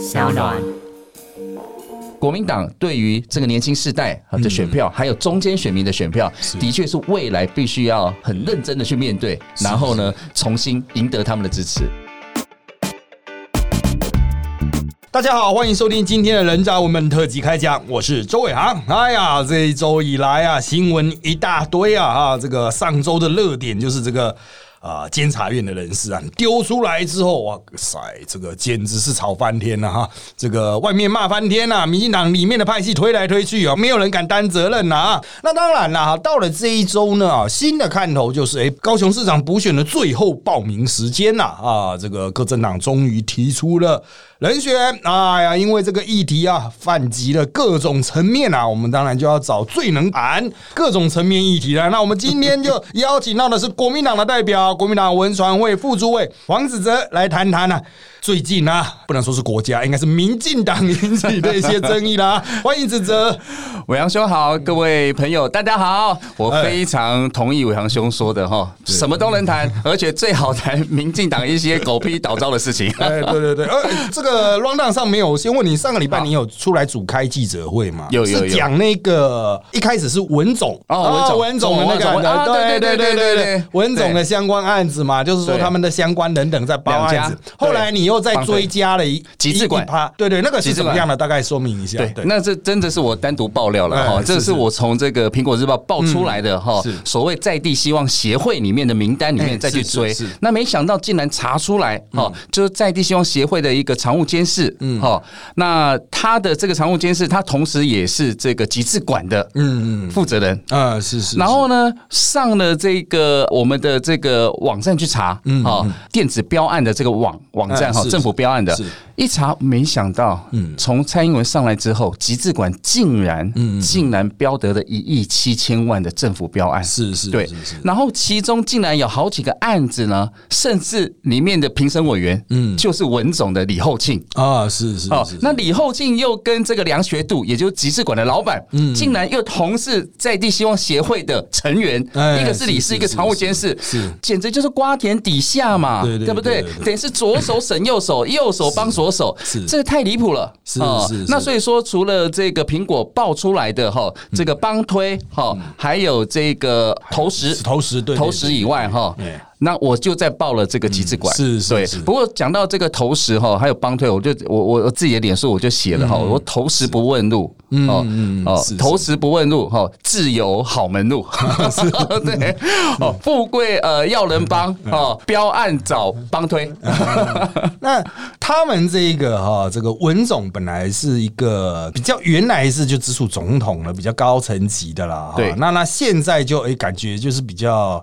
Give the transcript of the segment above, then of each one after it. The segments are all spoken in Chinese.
小暖。国民党对于这个年轻世代啊的选票，还有中间选民的选票，的确是未来必须要很认真的去面对，然后呢，重新赢得他们的支持。大家好，欢迎收听今天的人渣文本特辑开讲，我是周伟航。哎呀，这一周以来啊，新闻一大堆啊，哈，这个上周的热点就是这个。啊，监察院的人士啊，丢出来之后，哇塞，这个简直是吵翻天了哈！这个外面骂翻天呐，民进党里面的派系推来推去啊，没有人敢担责任呐！那当然了哈，到了这一周呢，新的看头就是，哎，高雄市长补选的最后报名时间呐啊，这个各政党终于提出了。人选，哎呀，因为这个议题啊，泛及了各种层面啊，我们当然就要找最能谈各种层面议题了。那我们今天就邀请到的是国民党的代表，国民党文传会副主委黄子哲来谈谈呢。最近啊，不能说是国家，应该是民进党引起的一些争议啦。欢迎子哲，伟航兄好，各位朋友大家好，我非常同意伟航兄说的哈，什么都能谈，而且最好谈民进党一些狗屁倒灶的事情。哎，对对对，呃，这个 round down 上没有，我先问你，上个礼拜你有出来主开记者会吗？有有有，讲那个一开始是文总哦，文总文总的那个，对对对对对，文总的相关案子嘛，就是说他们的相关等等在包案子，后来你。又再追加了一极致馆，对对，那个是怎么样的？大概说明一下。对，那这真的是我单独爆料了哈，这是我从这个苹果日报爆出来的哈，所谓在地希望协会里面的名单里面再去追，那没想到竟然查出来哈，就是在地希望协会的一个常务监事，嗯。哈，那他的这个常务监事，他同时也是这个极致馆的嗯嗯负责人。啊是是，然后呢上了这个我们的这个网站去查，嗯哈，电子标案的这个网网站哈。政府标案的。一查没想到，嗯，从蔡英文上来之后，集资馆竟然，嗯，竟然标得了一亿七千万的政府标案，是是，对，然后其中竟然有好几个案子呢，甚至里面的评审委员，嗯，就是文总的李厚庆。啊，是是，哦，那李厚庆又跟这个梁学度，也就是集资馆的老板，嗯，竟然又同是在地希望协会的成员，一个是理事，一个常务监事，是，简直就是瓜田底下嘛，对不对？等于是左手审右手，右手帮左。手是这个太离谱了，是是。那所以说，除了这个苹果爆出来的哈，这个帮推哈，还有这个投石投石对投石以外哈。那我就在报了这个集资馆，是是对。不过讲到这个投食哈，还有帮推，我就我我自己的脸书我就写了哈，我投食不问路，哦哦，投食不问路哈，自由好门路，对哦，富贵呃要人帮哦，标案找帮推。那他们这一个哈，这个文总本来是一个比较原来是就直属总统了，比较高层级的啦。对，那那现在就哎感觉就是比较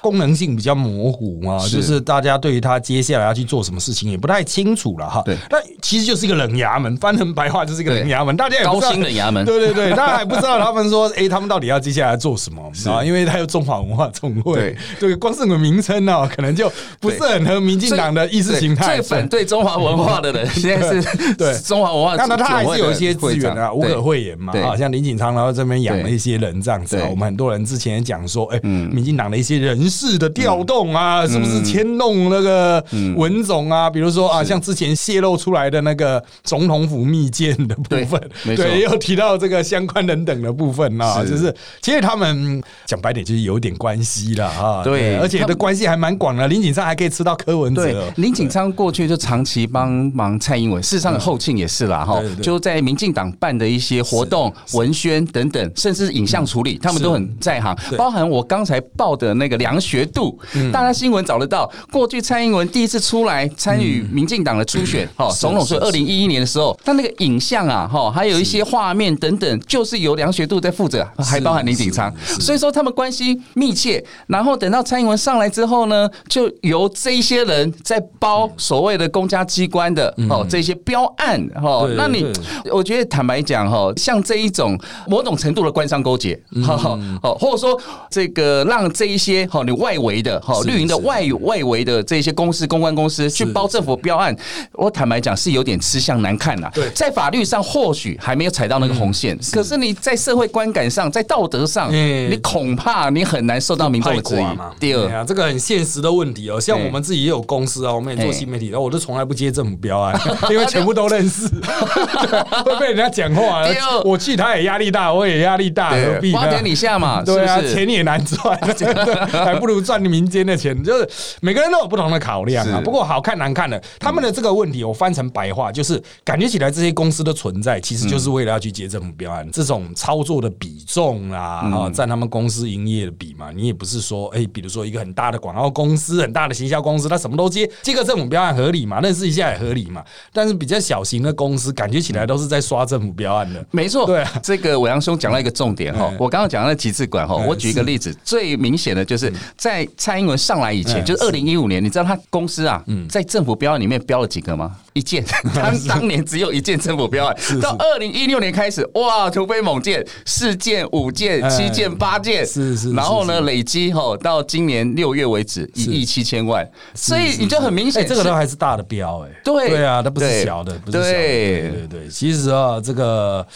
功能性比较。模糊嘛，就是大家对于他接下来要去做什么事情也不太清楚了哈。对，那其实就是一个冷衙门，翻成白话就是一个冷衙门，大家也高薪冷衙门。对对对，大家还不知道他们说，哎，他们到底要接下来做什么啊？因为他有中华文化总会，对，光是个名称呢，可能就不是很合民进党的意识形态。最反对中华文化的人，现在是对中华文化。那他还是有一些资源啊，无可讳言嘛。啊，像林锦昌，然后这边养了一些人这样子。我们很多人之前也讲说，哎，民进党的一些人事的调动啊，是不是？牵弄那个文总啊，比如说啊，像之前泄露出来的那个总统府密件的部分，对，又提到这个相关人等的部分啊，就是其实他们讲白点就是有点关系了啊，对，而且的关系还蛮广的。林锦昌还可以吃到柯文哲，林锦昌过去就长期帮忙蔡英文，事实上后庆也是啦哈，就在民进党办的一些活动、文宣等等，甚至是影像处理，他们都很在行。包含我刚才报的那个梁学度，大家新闻找。得到过去蔡英文第一次出来参与民进党的初选，哈，总统是二零一一年的时候，他那个影像啊，哈，还有一些画面等等，就是由梁学度在负责，还包含林鼎昌，所以说他们关系密切。然后等到蔡英文上来之后呢，就由这一些人在包所谓的公家机关的哦这些标案，哈，那你我觉得坦白讲哈，像这一种某种程度的官商勾结，哈哈，哦，或者说这个让这一些哈你外围的哈哈绿营的外外围的这些公司公关公司去包政府标案，我坦白讲是有点吃相难看呐。对，在法律上或许还没有踩到那个红线，可是你在社会观感上，在道德上，你恐怕你很难受到民众的质疑。第二，这个很现实的问题哦，像我们自己也有公司啊，我们也做新媒体，然后我都从来不接政府标案，因为全部都认识，会被人家讲话。第二，我去他也压力大，我也压力大，何必？花天你下嘛，对啊，钱也难赚，还不如赚民间的钱。就是每个人都有不同的考量啊。不过好看难看的，他们的这个问题，我翻成白话就是，感觉起来这些公司的存在，其实就是为了要去接政府标案。这种操作的比重啊，啊，占他们公司营业的比嘛，你也不是说，哎，比如说一个很大的广告公司、很大的行销公司，他什么都接，接个政府标案合理嘛？认识一下也合理嘛？但是比较小型的公司，感觉起来都是在刷政府标案的。没错，对啊这个伟阳兄讲到一个重点哈，我刚刚讲到极致馆哈，我举一个例子，最明显的就是在蔡英文上来以前，就是二零一五年，你知道他公司啊，在政府标案里面标了几个吗？一件，他当年只有一件政府标案，到二零一六年开始，哇，突飞猛进，四件、五件、七件、八件，是是，然后呢，累积哈到今年六月为止一亿七千万，所以你就很明显，这个都还是大的标，哎，对。对啊，它不是小的，不是小的，对对对，其实啊，这个。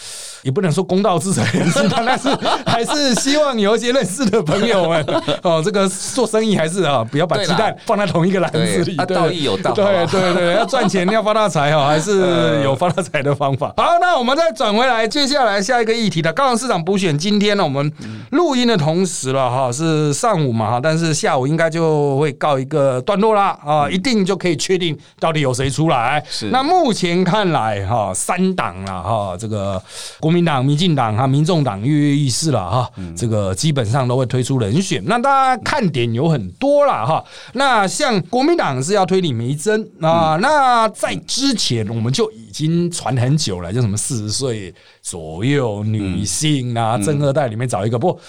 也不能说公道自在 人心，但是还是希望有一些认识的朋友们 哦，这个做生意还是啊，不要把鸡蛋放在同一个篮子里。道义有道，对对对，要赚钱要发大财哈，还是有发大财的方法。好，那我们再转回来，接下来下一个议题的高雄市长补选，今天呢，我们录音的同时了哈，是上午嘛哈，但是下午应该就会告一个段落啦啊，一定就可以确定到底有谁出来。是，那目前看来哈，三党了哈，这个国。民党、民进党哈，民众党跃跃欲试了哈，这个基本上都会推出人选。那大家看点有很多了哈。那像国民党是要推李梅珍啊，那在之前我们就已经传很久了，就什么四十岁左右女性啊，正二代里面找一个不。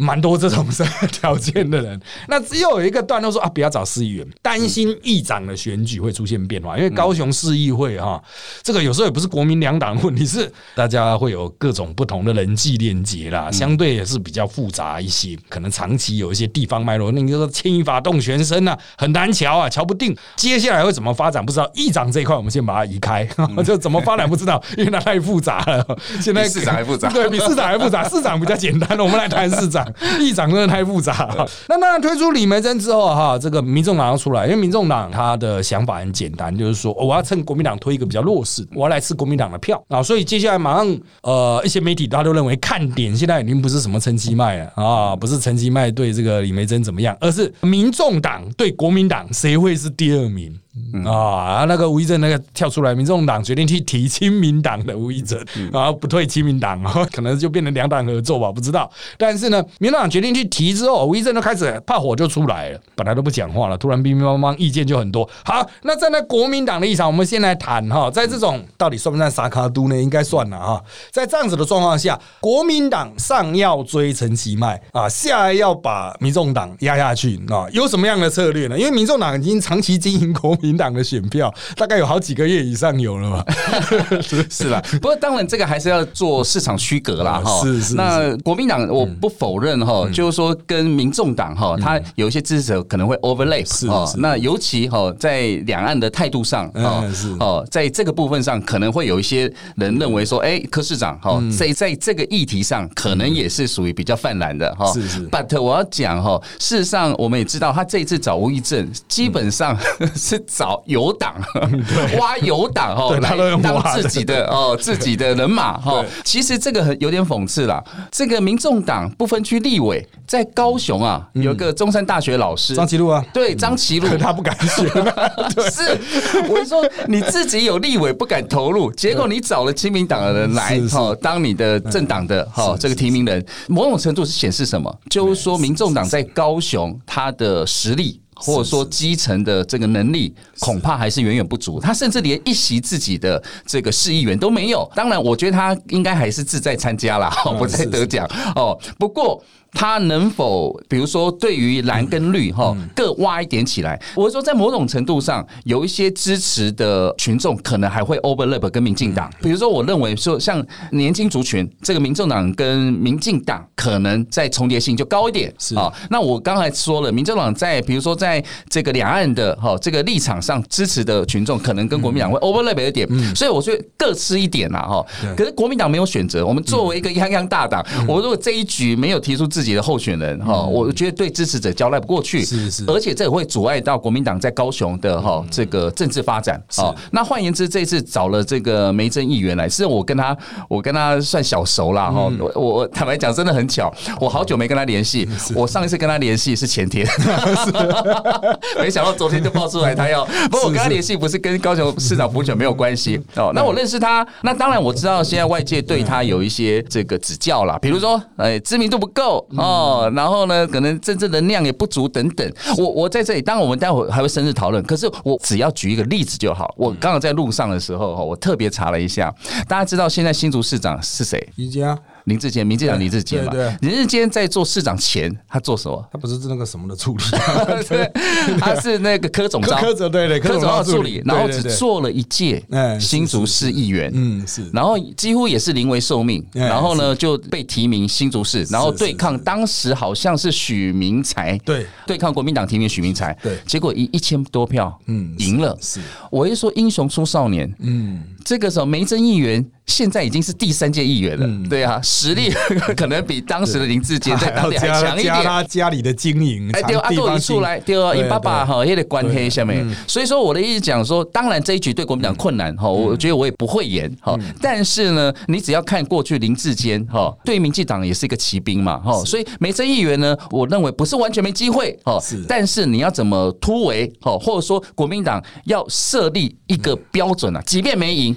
蛮多这种条件的人，那只有有一个段落说啊，不要找市议员，担心议长的选举会出现变化，因为高雄市议会哈，这个有时候也不是国民两党问题，是大家会有各种不同的人际链接啦，相对也是比较复杂一些，可能长期有一些地方脉络，那你说牵一发动全身啊，很难瞧啊，瞧不定，接下来会怎么发展？不知道，议长这一块我们先把它移开，就怎么发展不知道，因为它太复杂了。现在市长还复杂，对比市长还复杂，市长比较简单，我们来谈市长。议长真的太复杂了。那当然推出李梅珍之后哈，这个民众党要出来，因为民众党他的想法很简单，就是说我要趁国民党推一个比较弱势，我要来吃国民党的票啊。所以接下来马上呃，一些媒体大家都认为看点现在已经不是什么陈其迈了啊，不是陈其迈对这个李梅珍怎么样，而是民众党对国民党谁会是第二名。啊，那个吴益政那个跳出来，民众党决定去提亲民党的吴益政，然后不退亲民党，可能就变成两党合作吧，不知道。但是呢，民众党决定去提之后，吴益政就开始怕火就出来了，本来都不讲话了，突然乒乒乓乓，意见就很多。好，那站在国民党的立场，我们先来谈哈，在这种到底算不算沙卡都呢？应该算了哈。在这样子的状况下，国民党上要追陈其迈啊，下要把民众党压下去啊，有什么样的策略呢？因为民众党已经长期经营国。民党的选票大概有好几个月以上有了吧？是啦，不过当然这个还是要做市场区隔啦，哈。是是。那国民党我不否认哈，就是说跟民众党哈，他有一些支持者可能会 overlap 是那尤其哈在两岸的态度上啊，是哦，在这个部分上可能会有一些人认为说，哎，柯市长哈，在在这个议题上可能也是属于比较泛滥的哈。是是。But 我要讲哈，事实上我们也知道，他这一次找吴益政基本上 是。找油党，挖油党哈，来当自己的哦，自己的人马哈。其实这个很有点讽刺啦。这个民众党不分区立委在高雄啊，有个中山大学老师。张其禄啊，对张其禄，他不敢选。是，我说你自己有立委不敢投入，结果你找了亲民党的人来哈，当你的政党的哈这个提名人，某种程度是显示什么？就是说民众党在高雄他的实力。或者说基层的这个能力，恐怕还是远远不足。他甚至连一席自己的这个市议员都没有。当然，我觉得他应该还是志在参加啦，不在得奖哦。不过。他能否，比如说，对于蓝跟绿哈，各挖一点起来？我是说，在某种程度上，有一些支持的群众可能还会 overlap 跟民进党。比如说，我认为说，像年轻族群，这个民众党跟民进党可能在重叠性就高一点。是啊，那我刚才说了，民进党在比如说在这个两岸的哈这个立场上支持的群众，可能跟国民党会 overlap 一点。所以我觉得各吃一点啦哈。可是国民党没有选择，我们作为一个泱泱大党，我如果这一局没有提出自己的候选人哈，我觉得对支持者交代不过去，是是，而且这也会阻碍到国民党在高雄的哈这个政治发展啊。那换言之，这次找了这个梅珍议员来，是我跟他我跟他算小熟啦哈。我我坦白讲，真的很巧，我好久没跟他联系，我上一次跟他联系是前天，没想到昨天就爆出来他要。不过我跟他联系不是跟高雄市长补选没有关系 哦。那我认识他，那当然我知道现在外界对他有一些这个指教啦，比如说哎知名度不够哦。然后呢，可能真正的量也不足等等。我我在这里，当然我们待会还会深入讨论。可是我只要举一个例子就好。我刚刚在路上的时候，我特别查了一下，大家知道现在新竹市长是谁？宜家。林志坚，民进党林志坚嘛，林志坚在做市长前，他做什么？他不是那个什么的助理，他是那个柯总召，柯总对对，柯总召助理，然后只做了一届新竹市议员，嗯是，然后几乎也是临危受命，然后呢就被提名新竹市，然后对抗当时好像是许明才，对，对抗国民党提名许明才，对，结果一一千多票，嗯，赢了。是，我一说英雄出少年，嗯，这个时候梅珍议员。现在已经是第三届议员了，对啊，实力可能比当时的林志坚在当地还强一点。加他家里的经营，哎，对阿杜一出来，对啊，你爸爸哈也得关黑下面。所以说我的意思讲说，当然这一局对国民党困难哈，我觉得我也不会演哈。但是呢，你只要看过去林志坚哈，对民进党也是一个骑兵嘛哈。所以梅珍议员呢，我认为不是完全没机会哈。但是你要怎么突围哈，或者说国民党要设立一个标准啊，即便没赢。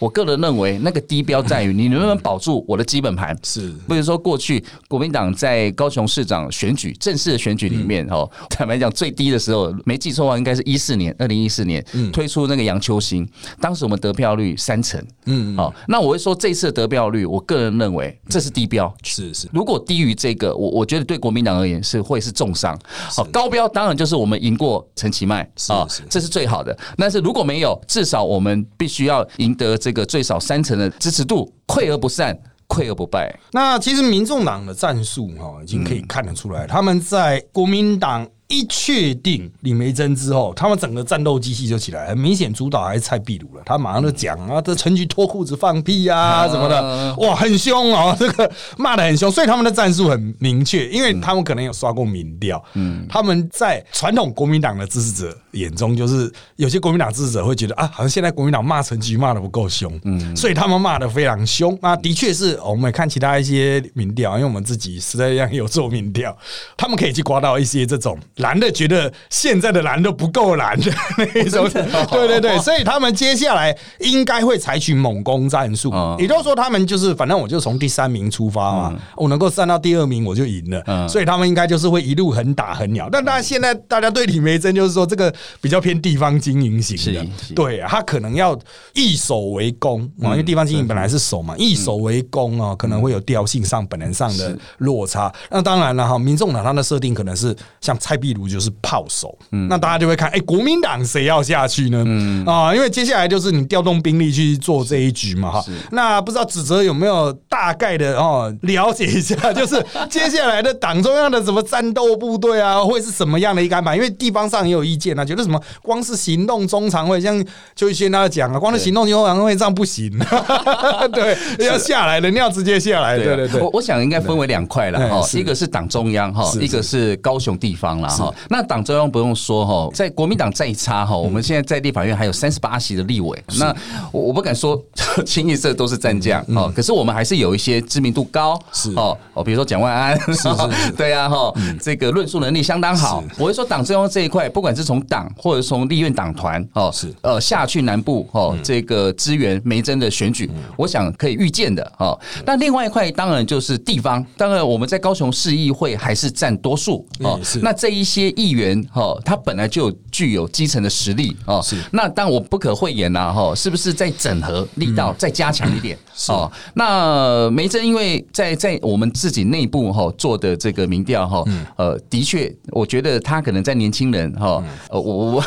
我个人认为，那个低标在于你能不能保住我的基本盘。是，比如说过去国民党在高雄市长选举正式的选举里面，哦，坦白讲最低的时候，没记错的话，应该是一四年，二零一四年推出那个杨秋兴，当时我们得票率三成。嗯，好，那我会说这次的得票率，我个人认为这是低标。是是，如果低于这个，我我觉得对国民党而言是会是重伤。好，高标当然就是我们赢过陈其迈啊，这是最好的。但是如果没有，至少我们必须要赢得这。这个最少三成的支持度，溃而不散，溃而不败。那其实民众党的战术哈，已经可以看得出来，他们在国民党。一确定李梅珍之后，他们整个战斗机器就起来，很明显主导还是蔡壁如了。他马上就讲啊，这陈局脱裤子放屁啊什么的，哇，很凶哦，这个骂的很凶。所以他们的战术很明确，因为他们可能有刷过民调。嗯，他们在传统国民党的支持者眼中，就是有些国民党支持者会觉得啊，好像现在国民党骂陈局骂的不够凶，嗯，所以他们骂的非常凶。那的确是我们看其他一些民调，因为我们自己实在上有做民调，他们可以去刮到一些这种。蓝的觉得现在的蓝都不够蓝的 那一种，对对对，所以他们接下来应该会采取猛攻战术，也就是说，他们就是反正我就从第三名出发嘛，我能够站到第二名我就赢了，所以他们应该就是会一路狠打狠咬。但大家现在大家对李梅珍就是说这个比较偏地方经营型的，对他可能要易守为攻啊，因为地方经营本来是守嘛，易守为攻啊，可能会有调性上本能上的落差。那当然了哈，民众党他的设定可能是像蔡壁。例如就是炮手，那大家就会看，哎，国民党谁要下去呢？啊，因为接下来就是你调动兵力去做这一局嘛，哈。那不知道指责有没有大概的哦了解一下，就是接下来的党中央的什么战斗部队啊，会是什么样的一个安排？因为地方上也有意见啊，觉得什么光是行动中常会，像就先他讲啊，光是行动中常会这样不行，对，要下来的，你要直接下来，对对对。我我想应该分为两块了哈，一个是党中央哈，一个是高雄地方了。那党中央不用说哈，在国民党再差哈，我们现在在立法院还有三十八席的立委，那我我不敢说清一色都是战将哦，可是我们还是有有一些知名度高，是。哦哦，比如说蒋万安，对啊哈，这个论述能力相当好。我会说党中央这一块，不管是从党或者从立院党团哦，是。呃下去南部哦，这个支援梅珍的选举，我想可以预见的哦。那另外一块当然就是地方，当然我们在高雄市议会还是占多数哦。那这一些议员哈，他本来就具有基层的实力哦。是那但我不可讳言呐哈，是不是在整合力道再加强一点哦？那梅珍因为在在我们自己内部哈做的这个民调哈，呃，的确，我觉得他可能在年轻人哈，呃，我我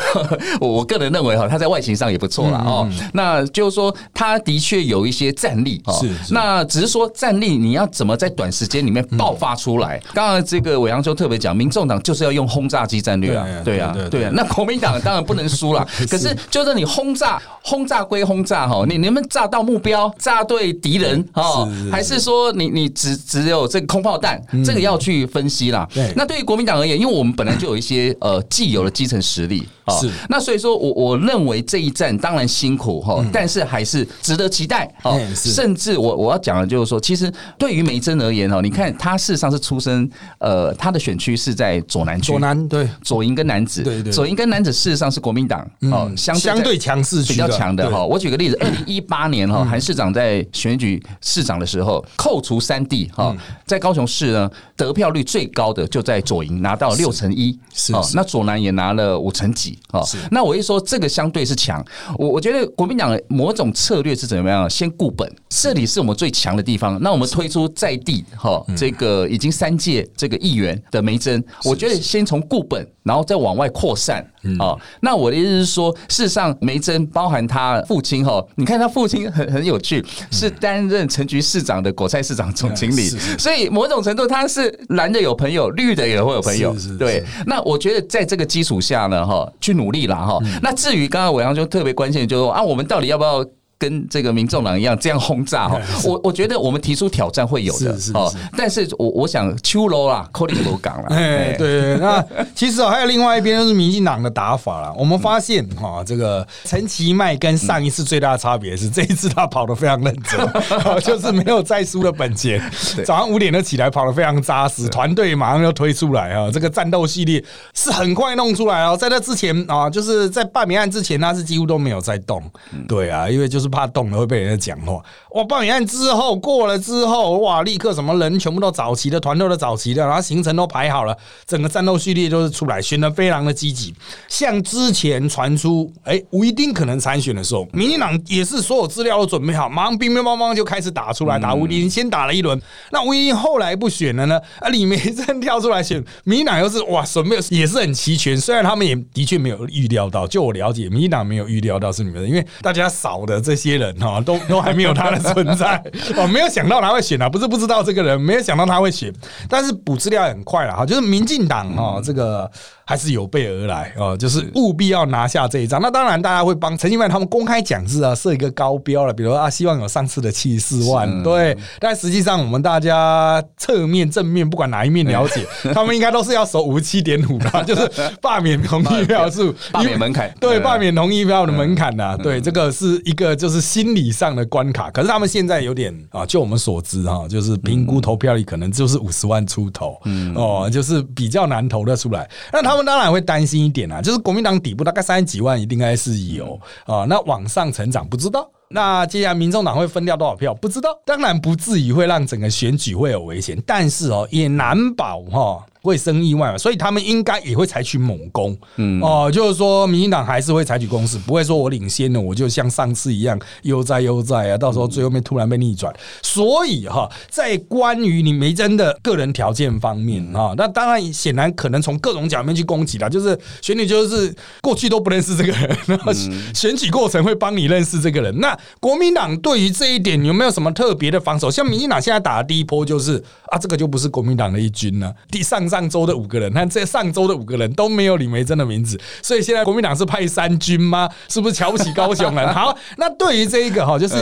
我个人认为哈，他在外形上也不错了哦。那就是说，他的确有一些战力哦。是。那只是说战力，你要怎么在短时间里面爆发出来？刚刚这个伟阳就特别讲，民众党就是要用轰炸机战略啊，对啊，对啊。那国民党当然不能输了，可是就是你轰炸，轰炸归轰炸哈，你能不能炸到目标，炸对敌人哦，还是说你你只只有这个空炮弹？这个要去分析啦。那对于国民党而言，因为我们本来就有一些呃既有的基层实力啊，是。那所以说我我认为这一战当然辛苦哈，但是还是值得期待哦。甚至我我要讲的就是说，其实对于梅珍而言哦，你看他事实上是出生呃，他的选区是在左南区，左南对。左营跟南子，对对，左营跟南子事实上是国民党哦相相对强势比较强的哈。我举个例子，二零一八年哈，韩市长在选举市长的时候，扣除三地哈，在高雄市呢得票率最高的就在左营拿到六成一，是哦，那左南也拿了五成几哦。那我一说这个相对是强，我我觉得国民党某种策略是怎么样？先固本，这里是我们最强的地方，那我们推出在地哈这个已经三届这个议员的梅珍，我觉得先从固本，然后再往外扩散哦。那我的意思是说，事实上梅珍包含他父亲哈，你看他父亲很很有趣，是担任陈局市长的果菜市场总经理，所以某种程度他是蓝的有朋友，绿的也会有朋友。对，那我觉得在这个基础下呢，哈，去努力了哈。那至于刚刚伟阳就特别关心，就是说啊，我们到底要不要？跟这个民众党一样这样轰炸 哈，我我觉得我们提出挑战会有的哦，但是我我想秋楼啦，扣里楼港啦，哎，对，那 其实还有另外一边就是民进党的打法了。我们发现哈，这个陈其迈跟上一次最大的差别是，这一次他跑得非常认真，就是没有再输的本钱，早上五点就起来跑得非常扎实，团队马上就推出来啊，这个战斗系列是很快弄出来哦。在那之前啊，就是在罢免案之前，他是几乎都没有在动，对啊，因为就是。怕动了会被人家讲话。哇！报名案之后过了之后，哇！立刻什么人全部都找齐的，团队都找齐的，然后行程都排好了，整个战斗序列都是出来，选的非常的积极。像之前传出，哎，吴一丁可能参选的时候，民进党也是所有资料都准备好，马上乒乒乓乓就开始打出来，打吴一丁，先打了一轮。那吴一丁后来不选了呢？啊，李梅珍跳出来选，民进党又是哇，准备也是很齐全。虽然他们也的确没有预料到，就我了解，民进党没有预料到是你们的，因为大家少的这这。些人哈都都还没有他的存在我，没有想到他会选啊，不是不知道这个人，没有想到他会选，但是补资料很快了哈，就是民进党哈这个。还是有备而来哦，就是务必要拿下这一张。那当然，大家会帮陈金曼他们公开讲是啊，设一个高标了，比如啊，希望有上次的七十四万，对。但实际上，我们大家侧面、正面，不管哪一面了解，他们应该都是要守五十七点五的，就是罢免同意票数、罢免门槛，对，罢免同意票的门槛呐，对，这个是一个就是心理上的关卡。可是他们现在有点啊，就我们所知哈，就是评估投票率可能就是五十万出头，嗯，哦，就是比较难投得出来。那他。他们当然会担心一点啊，就是国民党底部大概三十几万，一定该是有啊。那往上成长不知道，那接下来民众党会分掉多少票不知道，当然不至于会让整个选举会有危险，但是哦，也难保哈。会生意外嘛，所以他们应该也会采取猛攻，嗯哦，就是说民进党还是会采取攻势，不会说我领先了，我就像上次一样悠哉悠哉啊，到时候最后面突然被逆转。所以哈，在关于你梅珍的个人条件方面啊，那当然显然可能从各种角面去攻击了，就是选举就是过去都不认识这个人，然后选举过程会帮你认识这个人。那国民党对于这一点有没有什么特别的防守？像民进党现在打的第一波就是啊，这个就不是国民党的一军了，第上。上周的五个人，但这上周的五个人都没有李梅珍的名字，所以现在国民党是派三军吗？是不是瞧不起高雄人？好，那对于这一个哈，就是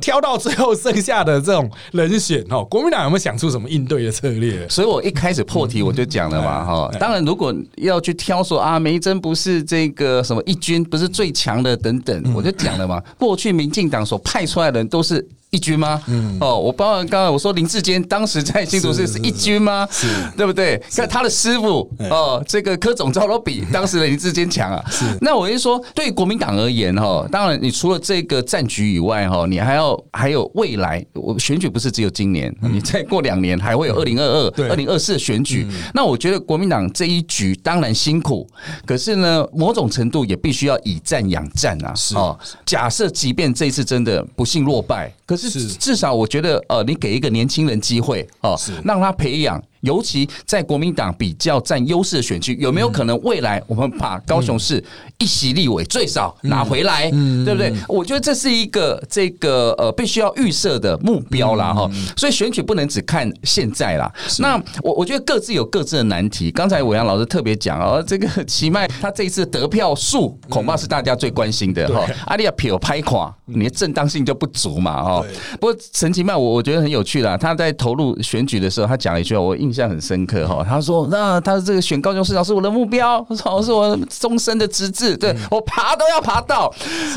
挑到最后剩下的这种人选哈，国民党有没有想出什么应对的策略？所以我一开始破题我就讲了嘛哈，当然如果要去挑说啊，梅珍不是这个什么一军不是最强的等等，我就讲了嘛，过去民进党所派出来的人都是。一军吗？嗯，哦，我包括刚才我说林志坚当时在新竹市是一军吗？是，对不对？看他的师傅哦，这个柯总招都比 当时的林志坚强啊。是，那我就说，对国民党而言哈，当然你除了这个战局以外哈，你还要还有未来，我选举不是只有今年，你再过两年还会有二零二二、二零二四的选举。那我觉得国民党这一局当然辛苦，可是呢，某种程度也必须要以战养战啊。是哦，假设即便这一次真的不幸落败，可是。是，至少我觉得，呃，你给一个年轻人机会，哦，让他培养。尤其在国民党比较占优势的选区，有没有可能未来我们把高雄市一席立委最少拿回来，嗯对不对？我觉得这是一个这个呃必须要预设的目标啦，哈。所以选举不能只看现在啦。那我我觉得各自有各自的难题。刚才伟阳老师特别讲哦，这个奇迈他这一次得票数恐怕是大家最关心的哈。阿利亚撇拍垮，你的正当性就不足嘛，哈。不过陈其迈我我觉得很有趣啦，他在投入选举的时候，他讲了一句话，我印。印象很深刻哈，他说：“那他这个选高雄市长是我的目标，说 是我终身的职志，对我爬都要爬到。”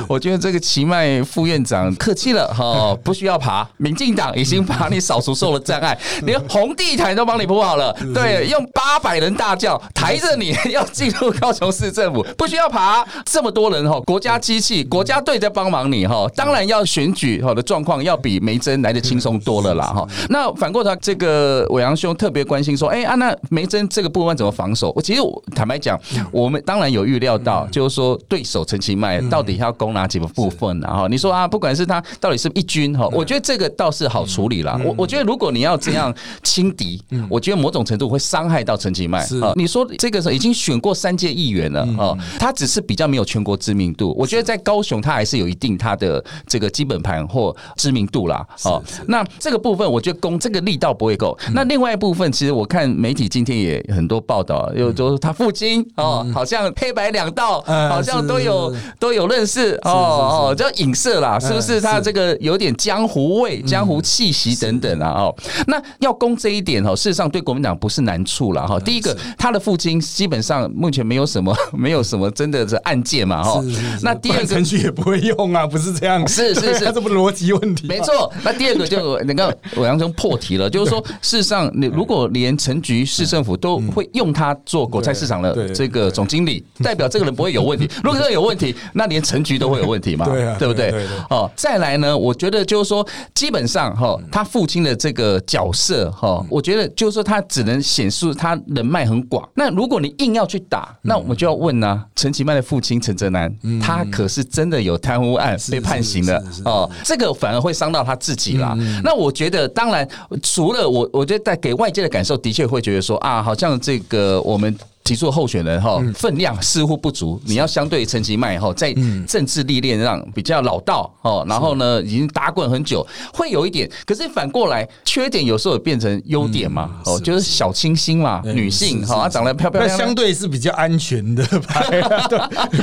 我觉得这个奇迈副院长客气了哈，不需要爬，民进党已经把你扫除所有的障碍，连红地毯都帮你铺好了，对，用八百人大轿抬着你要进入高雄市政府，不需要爬，这么多人哈，国家机器、国家队在帮忙你哈，当然要选举好的状况要比梅珍来的轻松多了啦哈。那反过头，这个伟阳兄特别。关心说，哎啊，那梅珍这个部分怎么防守？我其实坦白讲，我们当然有预料到，就是说对手陈其迈到底要攻哪几个部分然后你说啊，不管是他到底是一军哈，我觉得这个倒是好处理了。我我觉得如果你要这样轻敌，我觉得某种程度会伤害到陈其迈。啊，你说这个时候已经选过三届议员了啊，他只是比较没有全国知名度。我觉得在高雄他还是有一定他的这个基本盘或知名度啦。哦，那这个部分我觉得攻这个力道不会够。那另外一部分。其实我看媒体今天也很多报道，又说他父亲哦，好像黑白两道，好像都有都有认识哦哦，叫影射啦，是不是？他这个有点江湖味、江湖气息等等啊哦。那要攻这一点哦，事实上对国民党不是难处了哈。第一个，他的父亲基本上目前没有什么 没有什么真的是案件嘛哈。那第二个程序也不会用啊，不是这样？是是是，这不逻辑问题。没错。那第二个就 那个我杨忠破题了，就是说事实上你如果连陈局市政府都会用他做果菜市场的这个总经理，代表这个人不会有问题。如果这有问题，那连陈局都会有问题嘛？对不对？哦，再来呢？我觉得就是说，基本上哈，他父亲的这个角色哈，我觉得就是说，他只能显示他人脉很广。那如果你硬要去打，那我们就要问呢，陈其迈的父亲陈泽南，他可是真的有贪污案被判刑的哦，这个反而会伤到他自己啦。那我觉得，当然除了我，我觉得在给外界感受的。确会觉得说啊，好像这个我们。提出候选人哈分量似乎不足，你要相对陈其迈哈在政治历练上比较老道哦，然后呢已经打滚很久，会有一点。可是反过来，缺点有时候也变成优点嘛哦，就是小清新嘛，女性哈长得漂漂亮亮，相对是比较安全的牌，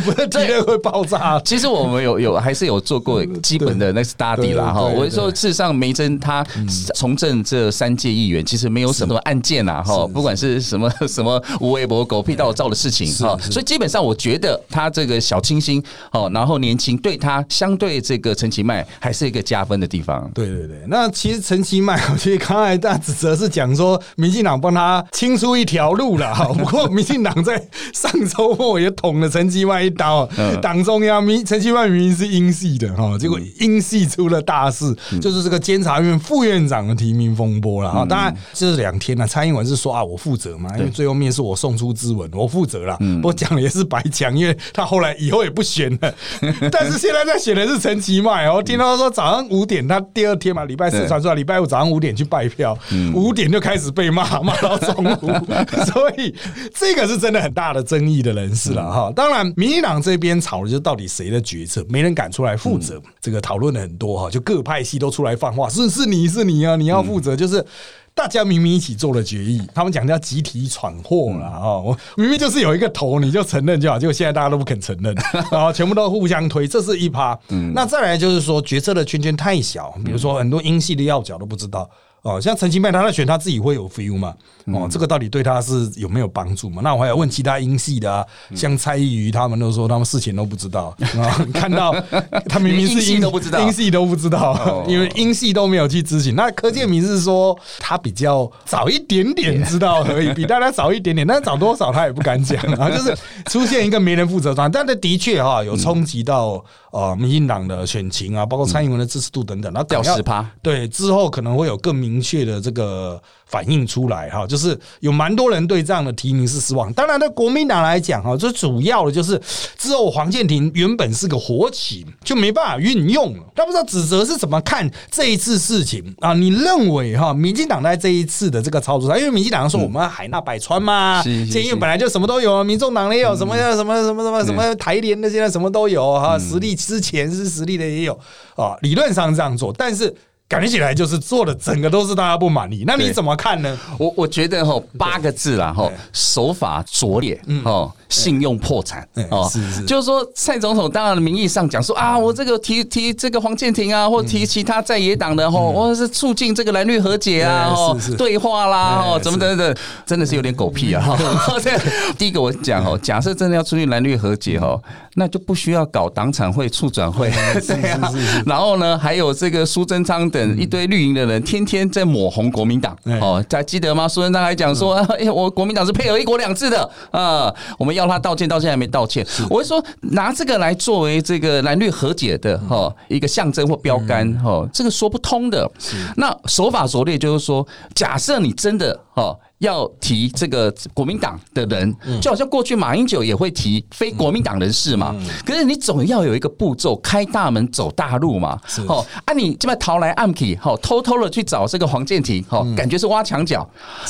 不是敌人会爆炸。其实我们有有还是有做过基本的那 study 啦哈。我说事实上，梅珍她从政这三届议员，其实没有什么案件呐哈，不管是。什么 什么无微博。狗屁倒灶的事情哈，所以基本上我觉得他这个小清新哦，然后年轻，对他相对这个陈其迈还是一个加分的地方。对对对，那其实陈其迈，我觉得刚才大指责是讲说民进党帮他清出一条路了哈。不过民进党在上周末也捅了陈其迈一刀，党中央民陈其迈明明是英系的哈，结果英系出了大事，就是这个监察院副院长的提名风波了哈。当然这两天呢，蔡英文是说啊，我负责嘛，因为最后面是我送出。之文，我负责了。我讲的也是白讲，因为他后来以后也不选了。但是现在在选的是陈其迈。我听到说早上五点，他第二天嘛，礼拜四传出来，礼拜五早上五点去拜票，五点就开始被骂，骂到中午。所以这个是真的很大的争议的人士了哈。当然，民进党这边吵的就是到底谁的决策，没人敢出来负责。这个讨论的很多哈，就各派系都出来放话，是是你是你啊，你要负责，就是。大家明明一起做了决议，他们讲叫集体闯祸了啊！我明明就是有一个头，你就承认就好，结果现在大家都不肯承认，然 后全部都互相推，这是一趴。那再来就是说决策的圈圈太小，比如说很多英系的要角都不知道。哦，像陈其迈他在选他自己会有 feel 嘛？哦，这个到底对他是有没有帮助嘛？那我还要问其他英系的啊，像蔡依瑜他们都说他们事情都不知道啊，看到 他明明是英系都不知道，英系都不知道，因为英系都没有去咨询。那柯建明是说他比较早一点点知道而已，比大家早一点点，但是早多少他也不敢讲啊，就是出现一个没人负责状但这的确哈有冲击到呃民进党的选情啊，包括蔡英文的支持度等等，那掉十趴，对之后可能会有更明确的这个。反映出来哈，就是有蛮多人对这样的提名是失望。当然，对国民党来讲哈，最主要的就是之后黄建庭原本是个活棋，就没办法运用了。他不知道指责是怎么看这一次事情啊？你认为哈，民进党在这一次的这个操作上，因为民进党说我们海纳百川嘛，因为本来就什么都有，民众党也有什么什么什么什么什么台联的，现在什么都有哈，实力之前是实力的也有啊，理论上这样做，但是。感觉起来就是做的整个都是大家不满意，那你怎么看呢？我我觉得哈八个字啦哈，手法拙劣哦，信用破产哦，就是说蔡总统当然名义上讲说啊，我这个提提这个黄建庭啊，或提其他在野党的吼，或者是促进这个蓝绿和解啊，哦，对话啦，哦，怎么等等，真的是有点狗屁啊！哈，第一个我讲哦，假设真的要促进蓝绿和解哦，那就不需要搞党产会、促转会 对啊，然后呢，还有这个苏贞昌等。一堆绿营的人天天在抹红国民党哦，还记得吗？苏贞昌还讲说，哎，我国民党是配合一国两制的啊，我们要他道歉，到现在还没道歉。我会说，拿这个来作为这个蓝绿和解的哈一个象征或标杆哈，这个说不通的。那手法拙劣，就是说，假设你真的哈。要提这个国民党的人，就好像过去马英九也会提非国民党人士嘛。可是你总要有一个步骤，开大门走大路嘛。哦，啊，你这边逃来暗去，好偷偷的去找这个黄建庭，好，感觉是挖墙脚。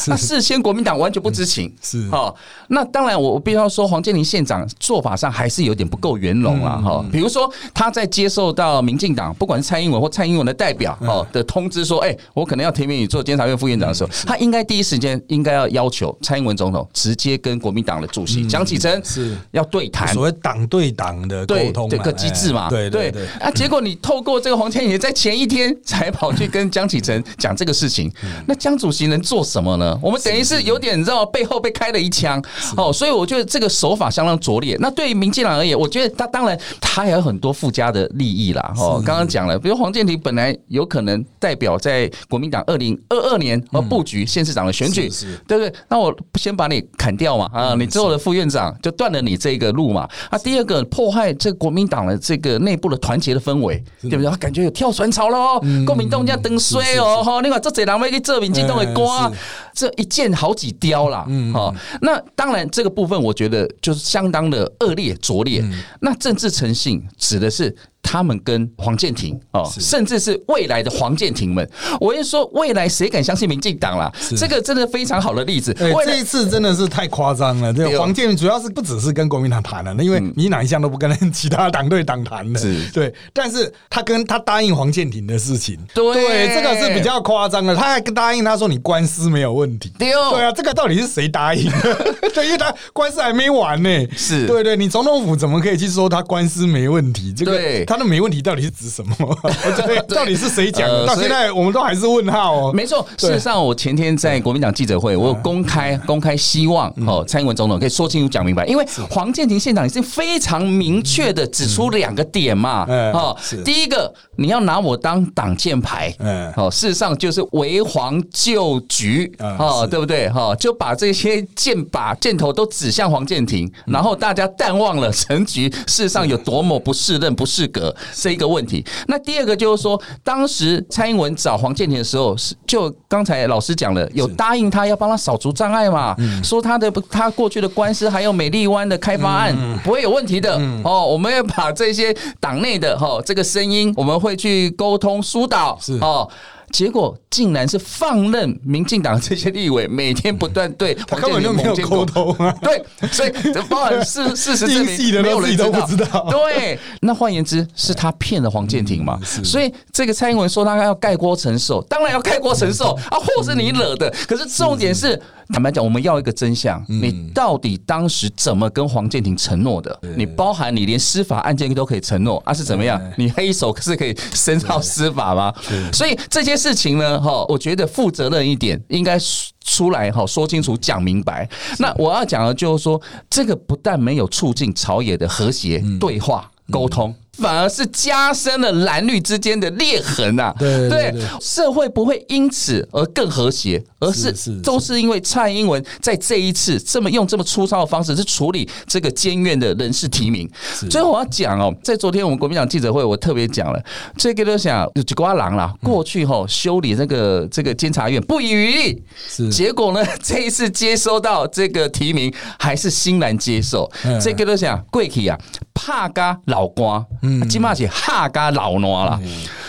那事先国民党完全不知情，是哦。那当然，我必须要说，黄建庭县长做法上还是有点不够圆融啊。哈，比如说他在接受到民进党，不管是蔡英文或蔡英文的代表，哦的通知说，哎，我可能要提名你做监察院副院长的时候，他应该第一时间应应该要要求蔡英文总统直接跟国民党的主席蒋启成是要对谈，所谓党对党的沟通这个机制嘛？对对对。啊，结果你透过这个黄天野在前一天 才跑去跟江启成讲这个事情，那江主席能做什么呢？我们等于是有点知道背后被开了一枪哦，所以我觉得这个手法相当拙劣。那对于民进党而言，我觉得他当然他也有很多附加的利益啦。哦，刚刚讲了，比如黄建庭本来有可能代表在国民党二零二二年而布局县市长的选举。对不对？那我先把你砍掉嘛啊！你之后的副院长就断了你这个路嘛啊！第二个破坏这国民党的这个内部的团结的氛围，对不对？感觉有跳船潮了哦，国民党要登衰哦哈！另外这几人要去做民进党的瓜，这一箭好几雕啦。好，那当然这个部分我觉得就是相当的恶劣拙劣。那政治诚信指的是。他们跟黄建廷哦，甚至是未来的黄建廷们，我是说，未来谁敢相信民进党啦？这个真的非常好的例子。这一次真的是太夸张了。这个黄建庭主要是不只是跟国民党谈了，因为民进党一向都不跟其他党对党谈的。对，但是他跟他答应黄建廷的事情，对，这个是比较夸张的。他还答应他说你官司没有问题。对啊，这个到底是谁答应？对，因为他官司还没完呢。是对对，你总统府怎么可以去说他官司没问题？这个。他的没问题到底是指什么？对，到底是谁讲的？到现在我们都还是问号哦。没错，事实上，我前天在国民党记者会，我有公开公开希望哦，蔡英文总统可以说清楚讲明白，因为黄建庭县长已经非常明确的指出两个点嘛。哦，第一个，你要拿我当挡箭牌，嗯，哦，事实上就是为黄救局，哦，对不对？哈，就把这些箭靶箭头都指向黄建庭，然后大家淡忘了陈局事实上有多么不适任、不适格。是一个问题。那第二个就是说，当时蔡英文找黄建庭的时候，是就刚才老师讲了，有答应他要帮他扫除障碍嘛？说他的他过去的官司还有美丽湾的开发案不会有问题的哦。我们要把这些党内的哈这个声音，我们会去沟通疏导哦。结果竟然是放任民进党这些立委每天不断对 他根本就没有沟通啊！对，所以包含事 事实证明，没有人都不知道。对，那换言之，是他骗了黄建庭嘛？所以这个蔡英文说他要盖锅承受，当然要盖锅承受啊！祸是你惹的，可是重点是。坦白讲，我们要一个真相，你到底当时怎么跟黄建庭承诺的？你包含你连司法案件都可以承诺，啊是怎么样？你黑手是可以伸到司法吗？所以这些事情呢，哈，我觉得负责任一点，应该出来哈说清楚讲明白。那我要讲的就是说，这个不但没有促进朝野的和谐对话沟通。反而是加深了蓝绿之间的裂痕呐，对，社会不会因此而更和谐，而是都是因为蔡英文在这一次这么用这么粗糙的方式去处理这个监院的人事提名。最后我要讲哦，在昨天我们国民党记者会，我特别讲了，这个都想有几瓜郎啦，过去哈修理那个这个监察院不遗余力，是。结果呢这一次接收到这个提名还是欣然接受，这个都想贵体啊，怕家老瓜。嗯，金马姐哈嘎老挪了，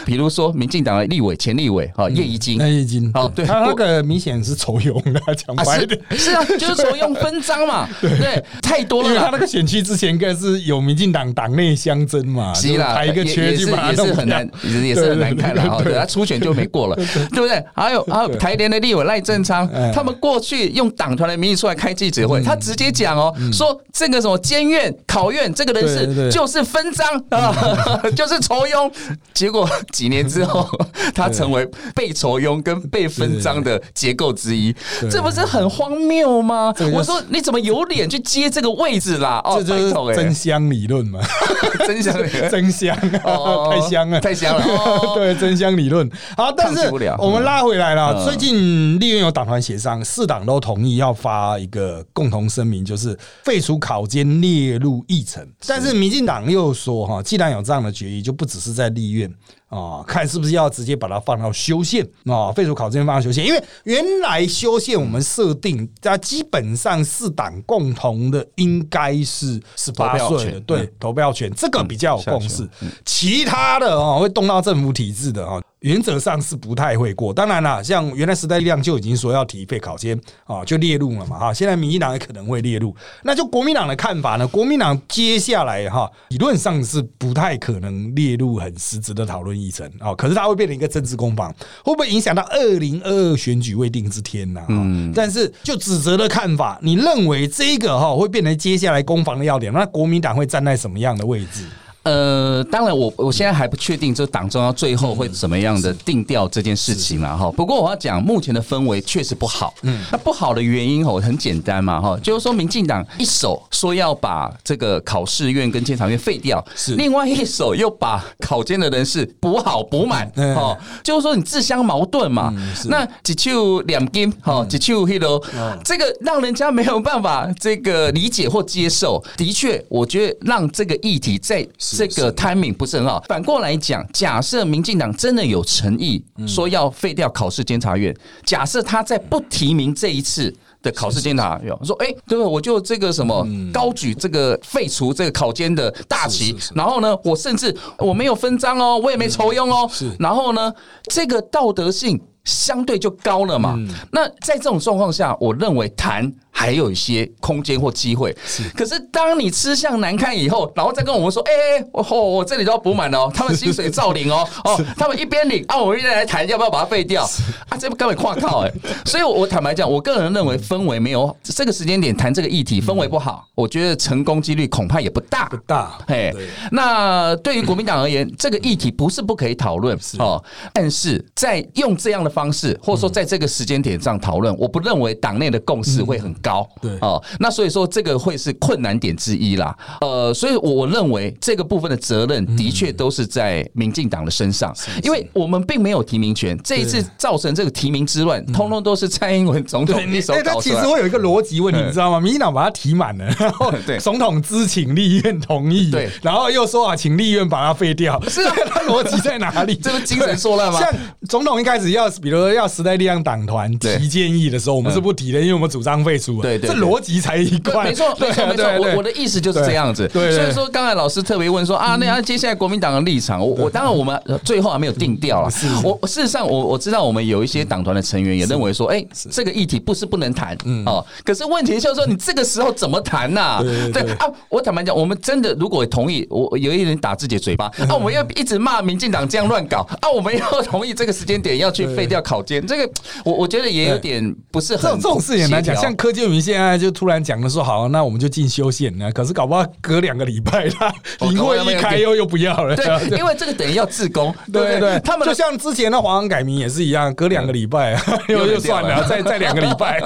比如说民进党的立委前立委啊叶宜金，叶宜金哦，对。他那个明显是筹用的，讲白点。是啊，就是筹用分赃嘛，对，太多了，因为他那个选区之前应该是有民进党党内相争嘛，是啦，排一个缺就也是很难，也是很难看的啊，对他初选就没过了，对不对？还有还有台联的立委赖正昌，他们过去用党团的名义出来开记者会，他直接讲哦，说这个什么监院考院这个人事就是分赃。就是仇庸，结果几年之后，他成为被仇庸跟被分赃的结构之一，这不是很荒谬吗？我说你怎么有脸去接这个位置啦？哦，这就是真香理论嘛，真香，真香，太香了，太香了。对，真香理论。好，但是我们拉回来了，最近立院有党团协商，四党都同意要发一个共同声明，就是废除考监列入议程。但是民进党又说哈。既然有这样的决议，就不只是在立院啊，看是不是要直接把它放到修宪啊，废除考证放到修宪。因为原来修宪我们设定，它基本上四党共同的应该是十八岁的，对，投票权这个比较有共识。其他的啊，会动到政府体制的啊。原则上是不太会过，当然了，像原来时代力量就已经说要提废考监啊，就列入了嘛哈。现在民进党也可能会列入，那就国民党的看法呢？国民党接下来哈，理论上是不太可能列入很实质的讨论议程啊。可是它会变成一个政治攻防，会不会影响到二零二二选举未定之天呢？嗯，但是就指责的看法，你认为这个哈会变成接下来攻防的要点？那国民党会站在什么样的位置？呃，当然，我我现在还不确定，这党中央最后会怎么样的定调这件事情了哈。不过我要讲，目前的氛围确实不好。嗯，那不好的原因哦，很简单嘛哈，就是说，民进党一手说要把这个考试院跟监察院废掉，是另外一手又把考监的人士补好补满，哈，就是说你自相矛盾嘛。那几处两金哈，几处黑楼，这个让人家没有办法这个理解或接受。的确，我觉得让这个议题在。这个 timing 不是很好。反过来讲，假设民进党真的有诚意说要废掉考试监察院，假设他在不提名这一次的考试监察院，说哎，对不对？我就这个什么高举这个废除这个考监的大旗，然后呢，我甚至我没有分赃哦，我也没抽佣哦，然后呢，这个道德性相对就高了嘛。那在这种状况下，我认为谈。还有一些空间或机会，是。可是当你吃相难看以后，然后再跟我们说，哎，我我这里都要补满哦，他们薪水照领哦，哦，他们一边领，啊，我们一边来谈要不要把它废掉，啊，这不根本跨靠哎。所以，我坦白讲，我个人认为氛围没有这个时间点谈这个议题，氛围不好，我觉得成功几率恐怕也不大，不大。嘿，那对于国民党而言，这个议题不是不可以讨论哦，但是在用这样的方式，或者说在这个时间点上讨论，我不认为党内的共识会很。高对哦，那所以说这个会是困难点之一啦。呃，所以我认为这个部分的责任的确都是在民进党的身上，因为我们并没有提名权。这一次造成这个提名之乱，通通都是蔡英文总统一手搞出来。其实会有一个逻辑问题，你知道吗？民进党把它提满了，然后总统知情立院同意，对，然后又说啊，请立院把它废掉。是啊，他逻辑在哪里？这是精神错乱吗？像总统一开始要，比如说要时代力量党团提建议的时候，我们是不提的，因为我们主张废除。数，对对，这逻辑才一块，没错没错没错。我我的意思就是这样子，对。所以说刚才老师特别问说啊，那接下来国民党的立场，我我当然我们最后还没有定调了。我事实上我我知道我们有一些党团的成员也认为说，哎，这个议题不是不能谈哦，可是问题就是说你这个时候怎么谈呐？对啊，我坦白讲，我们真的如果同意，我有一人打自己的嘴巴啊，我们要一直骂民进党这样乱搞啊，我们要同意这个时间点要去废掉考监，这个我我觉得也有点不是很这种事也难讲。像柯建明现在就突然讲的说，好，那我们就进修宪呢，可是搞不好隔两个礼拜他林 会一开又又不要了，对，因为这个等于要自宫，对对？对，他们就像之前的华安改名也是一样，隔两个礼拜又又算了，再再两个礼拜，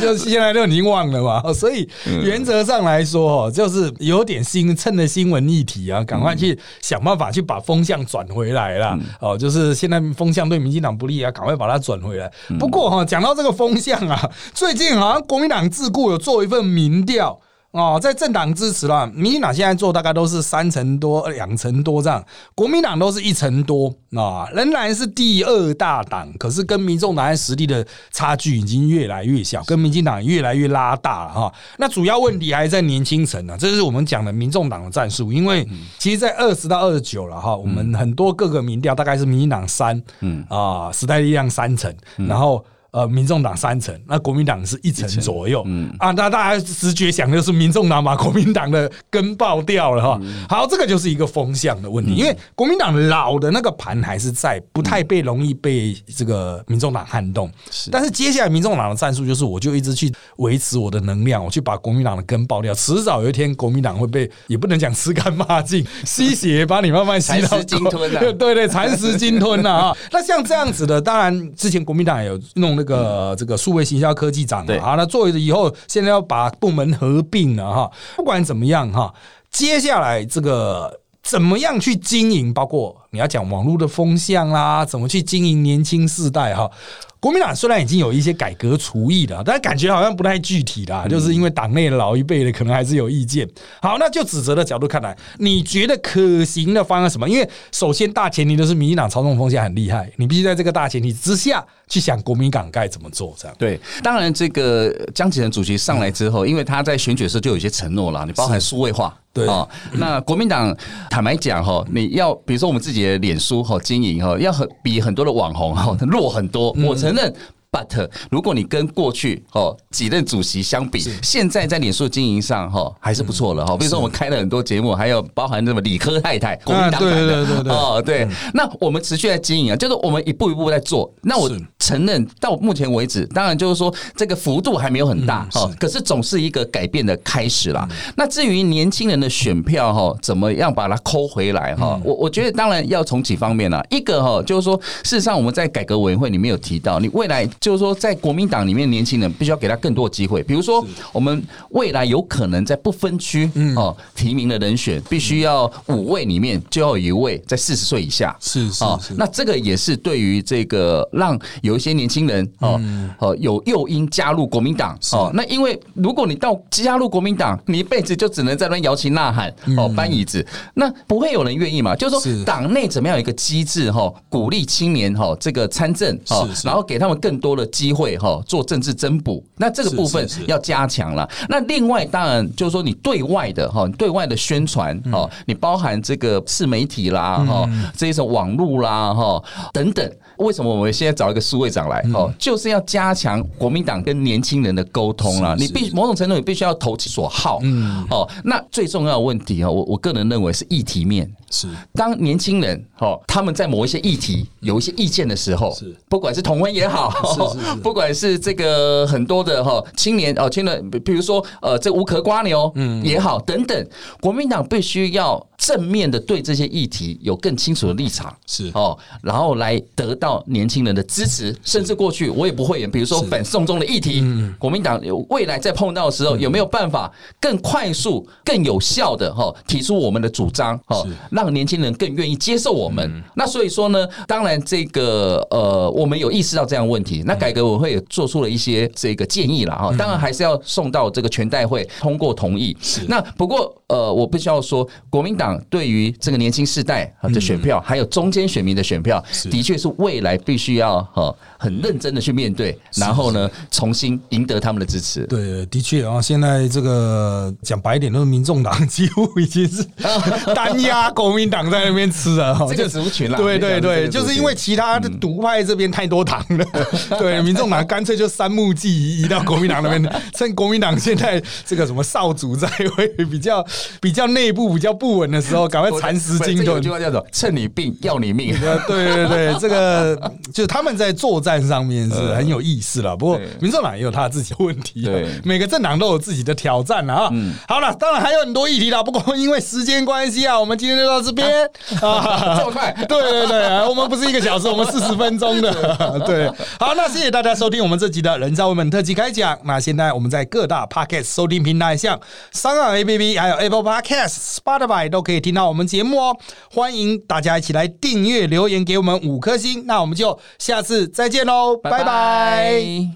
就现在都已经忘了嘛。所以原则上来说，就是有点新趁着新闻议题啊，赶快去想办法去把风向转回来了。哦，就是现在风向对民进党不利啊，赶快把它转回来。不过哈，讲到这个风向啊，最近好像国民党自顾有做一份民调。哦，在政党支持了，民进党现在做大概都是三成多、两成多这样，国民党都是一成多啊，仍然是第二大党，可是跟民众党实力的差距已经越来越小，跟民进党越来越拉大了哈。那主要问题还是在年轻层呢，这是我们讲的民众党的战术，因为其实，在二十到二十九了哈，我们很多各个民调大概是民进党三，嗯啊，时代力量三成，然后。呃，民众党三成，那国民党是一成左右，嗯啊，那大家直觉想的是民众党把国民党的根爆掉了哈。好，这个就是一个风向的问题，因为国民党老的那个盘还是在，不太被容易被这个民众党撼动。是，但是接下来民众党的战术就是，我就一直去维持我的能量，我去把国民党的根爆掉，迟早有一天国民党会被，也不能讲吃干抹净，吸血把你慢慢 吸到鲸吞啊，对对，蚕食鲸吞了啊。那像这样子的，当然之前国民党也有弄。这个这个数位行销科技长啊，那作为以后现在要把部门合并了哈，不管怎么样哈，接下来这个怎么样去经营，包括你要讲网络的风向啦，怎么去经营年轻世代哈。国民党虽然已经有一些改革厨艺了，但感觉好像不太具体啦，就是因为党内的老一辈的可能还是有意见。好，那就指责的角度看来，你觉得可行的方案什么？因为首先大前提都是民进党操纵风险很厉害，你必须在这个大前提之下去想国民党该怎么做。这样对，当然这个江启臣主席上来之后，因为他在选举的时候就有一些承诺了，你包含数位化。对啊，那国民党坦白讲哈，你要比如说我们自己的脸书哈经营哈，要很比很多的网红哈弱很多，我承认。But 如果你跟过去哦几任主席相比，现在在脸书经营上哈还是不错了哈。比如说我们开了很多节目，还有包含什么理科太太国民党的哦对，那我们持续在经营啊，就是我们一步一步在做。那我承认到目前为止，当然就是说这个幅度还没有很大哦，可是总是一个改变的开始啦。那至于年轻人的选票哈，怎么样把它抠回来哈？我我觉得当然要从几方面啊，一个哈就是说，事实上我们在改革委员会里面有提到，你未来。就是说，在国民党里面，年轻人必须要给他更多的机会。比如说，我们未来有可能在不分区哦提名的人选，必须要五位里面就要有一位在四十岁以下。是是啊，那这个也是对于这个让有一些年轻人哦哦有诱因加入国民党哦。那因为如果你到加入国民党，你一辈子就只能在那摇旗呐喊哦搬椅子，那不会有人愿意嘛？就是说，党内怎么样有一个机制哈，鼓励青年哈这个参政哦，然后给他们更多。的机会哈，做政治增补，那这个部分要加强了。那另外当然就是说，你对外的哈，对外的宣传哈，你包含这个自媒体啦哈，这一种网络啦哈等等。为什么我们现在找一个苏会长来哦，就是要加强国民党跟年轻人的沟通了。你必某种程度你必须要投其所好，嗯哦。那最重要的问题哈，我我个人认为是议题面。是，当年轻人哈他们在某一些议题有一些意见的时候，是不管是同温也好，不管是这个很多的哈青年哦，青年，比如说呃这无壳瓜牛嗯。也好等等，国民党必须要正面的对这些议题有更清楚的立场，是。哦，然后来得到年轻人的支持，甚至过去我也不会演，比如说反送中的议题，国民党有未来在碰到的时候有没有办法更快速、更有效的哈提出我们的主张哈那。让年轻人更愿意接受我们，那所以说呢，当然这个呃，我们有意识到这样问题。那那改革委会也做出了一些这个建议了哈，当然还是要送到这个全代会通过同意。是那不过呃，我必须要说，国民党对于这个年轻世代的选票，还有中间选民的选票，的确是未来必须要哈很认真的去面对，然后呢，重新赢得他们的支持。对，的确啊，现在这个讲白一点，都是民众党几乎已经是 单压国民党在那边吃了，这个族群了。对对对，就是因为其他的独派这边太多党了，对，民众党干脆就三目计移到国民党那边，趁国民党现在这个什么少主在位比较比较内部比较不稳的时候，赶快蚕食精有句话叫做“趁你病要你命”。对对对，这个 就是他们在作战上面是很有意思了。不过民众党也有他自己的问题，对，每个政党都有自己的挑战了啊。好了，当然还有很多议题了，不过因为时间关系啊，我们今天就到这边啊，这么快？对对对，我们不是一个小时，我们四十分钟的。对，好，那那谢谢大家收听我们这集的人造文本特辑开讲。那现在我们在各大 Podcast 收听平台，像三岸 APP 还有 Apple Podcast、Spotify 都可以听到我们节目哦。欢迎大家一起来订阅、留言给我们五颗星。那我们就下次再见喽，拜拜。